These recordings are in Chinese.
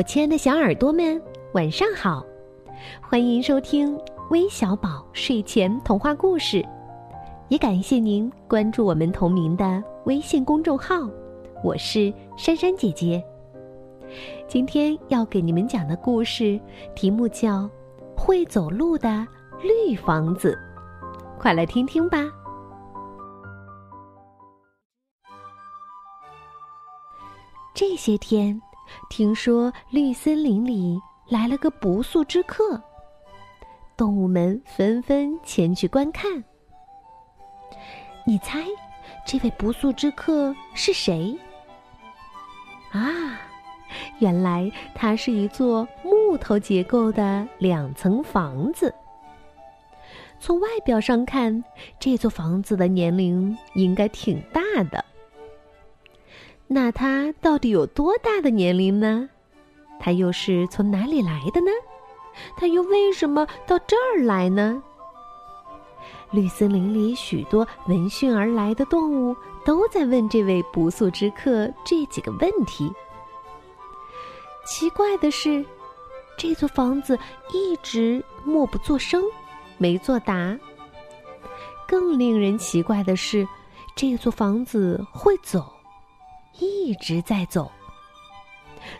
我亲爱的小耳朵们，晚上好！欢迎收听微小宝睡前童话故事，也感谢您关注我们同名的微信公众号。我是珊珊姐姐。今天要给你们讲的故事题目叫《会走路的绿房子》，快来听听吧。这些天。听说绿森林里来了个不速之客，动物们纷纷前去观看。你猜，这位不速之客是谁？啊，原来它是一座木头结构的两层房子。从外表上看，这座房子的年龄应该挺大的。那他到底有多大的年龄呢？他又是从哪里来的呢？他又为什么到这儿来呢？绿森林里许多闻讯而来的动物都在问这位不速之客这几个问题。奇怪的是，这座房子一直默不作声，没作答。更令人奇怪的是，这座房子会走。一直在走，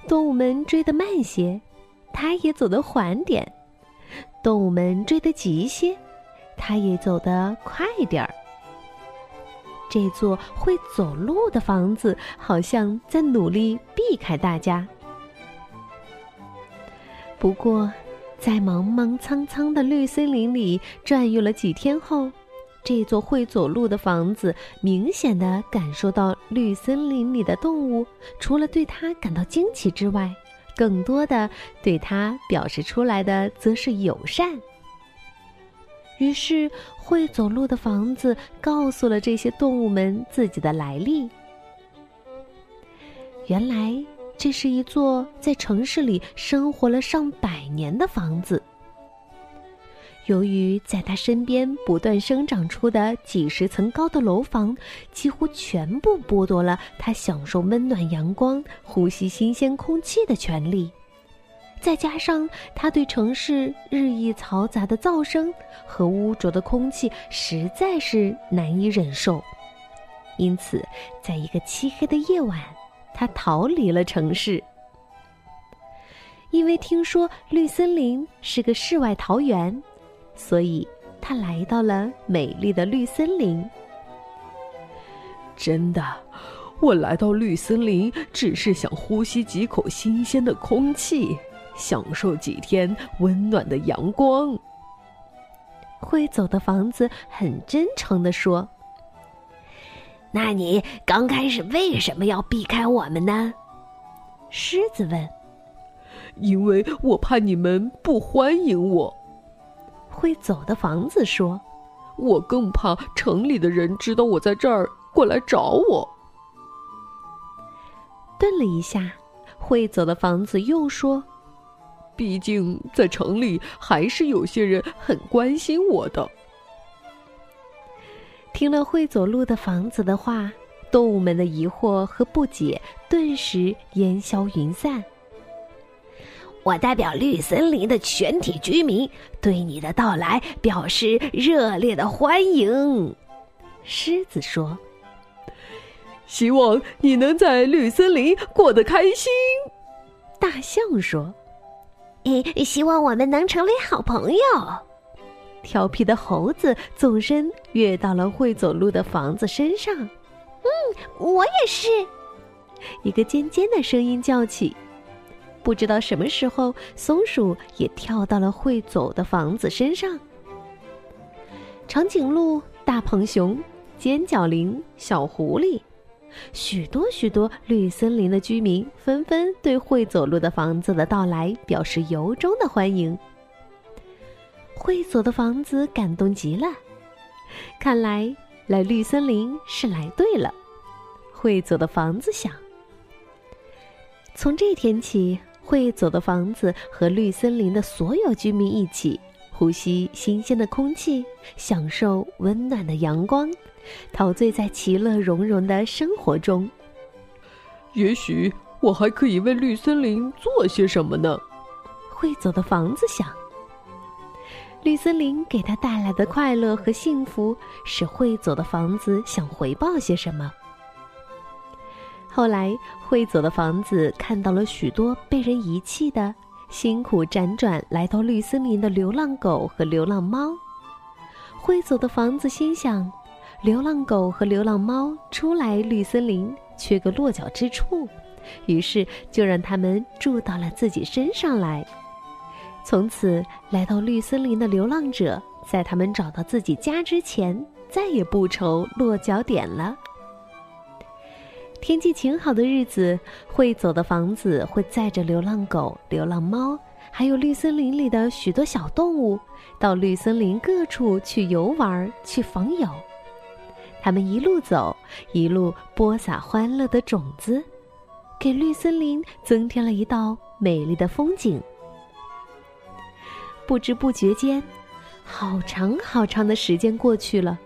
动物们追得慢些，它也走得缓点；动物们追得急些，它也走得快点儿。这座会走路的房子好像在努力避开大家。不过，在茫茫苍苍的绿森林里转悠了几天后。这座会走路的房子明显的感受到绿森林里的动物，除了对它感到惊奇之外，更多的对它表示出来的则是友善。于是，会走路的房子告诉了这些动物们自己的来历。原来，这是一座在城市里生活了上百年的房子。由于在他身边不断生长出的几十层高的楼房，几乎全部剥夺了他享受温暖阳光、呼吸新鲜空气的权利。再加上他对城市日益嘈杂的噪声和污浊的空气实在是难以忍受，因此，在一个漆黑的夜晚，他逃离了城市。因为听说绿森林是个世外桃源。所以，他来到了美丽的绿森林。真的，我来到绿森林只是想呼吸几口新鲜的空气，享受几天温暖的阳光。会走的房子很真诚的说：“那你刚开始为什么要避开我们呢？”狮子问。“因为我怕你们不欢迎我。”会走的房子说：“我更怕城里的人知道我在这儿，过来找我。”顿了一下，会走的房子又说：“毕竟在城里还是有些人很关心我的。”听了会走路的房子的话，动物们的疑惑和不解顿时烟消云散。我代表绿森林的全体居民，对你的到来表示热烈的欢迎。狮子说：“希望你能在绿森林过得开心。”大象说：“诶，希望我们能成为好朋友。”调皮的猴子纵身跃到了会走路的房子身上。“嗯，我也是。”一个尖尖的声音叫起。不知道什么时候，松鼠也跳到了会走的房子身上。长颈鹿、大胖熊、尖角羚、小狐狸，许多许多绿森林的居民纷纷对会走路的房子的到来表示由衷的欢迎。会走的房子感动极了，看来来绿森林是来对了。会走的房子想：从这天起。会走的房子和绿森林的所有居民一起呼吸新鲜的空气，享受温暖的阳光，陶醉在其乐融融的生活中。也许我还可以为绿森林做些什么呢？会走的房子想。绿森林给他带来的快乐和幸福，使会走的房子想回报些什么。后来，会走的房子看到了许多被人遗弃的、辛苦辗转来到绿森林的流浪狗和流浪猫。会走的房子心想：流浪狗和流浪猫出来绿森林，缺个落脚之处，于是就让他们住到了自己身上来。从此，来到绿森林的流浪者，在他们找到自己家之前，再也不愁落脚点了。天气晴好的日子，会走的房子会载着流浪狗、流浪猫，还有绿森林里的许多小动物，到绿森林各处去游玩、去访友。他们一路走，一路播撒欢乐的种子，给绿森林增添了一道美丽的风景。不知不觉间，好长好长的时间过去了。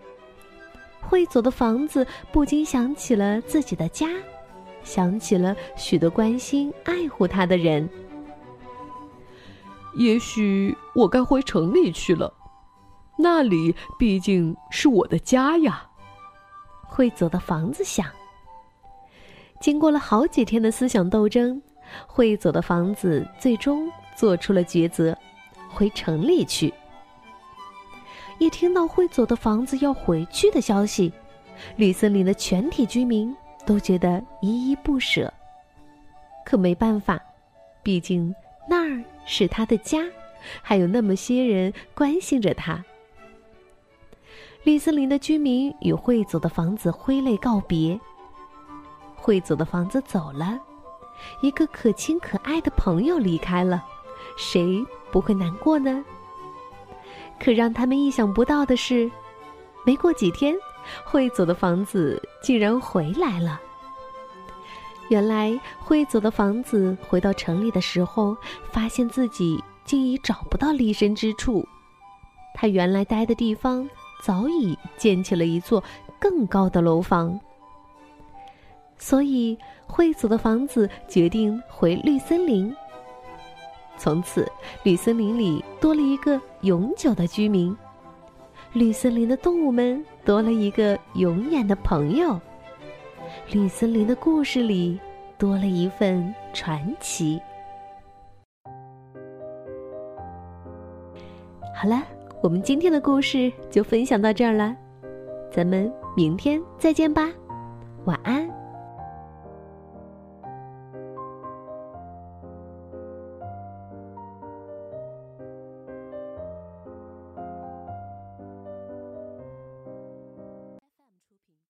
会走的房子不禁想起了自己的家，想起了许多关心爱护他的人。也许我该回城里去了，那里毕竟是我的家呀。会走的房子想。经过了好几天的思想斗争，会走的房子最终做出了抉择。回城里去。一听到会走的房子要回去的消息，绿森林的全体居民都觉得依依不舍。可没办法，毕竟那儿是他的家，还有那么些人关心着他。绿森林的居民与会走的房子挥泪告别。会走的房子走了，一个可亲可爱的朋友离开了，谁？不会难过呢。可让他们意想不到的是，没过几天，会走的房子竟然回来了。原来，会走的房子回到城里的时候，发现自己竟已找不到立身之处。他原来待的地方早已建起了一座更高的楼房，所以会走的房子决定回绿森林。从此，绿森林里多了一个永久的居民，绿森林的动物们多了一个永远的朋友，绿森林的故事里多了一份传奇。好了，我们今天的故事就分享到这儿了，咱们明天再见吧，晚安。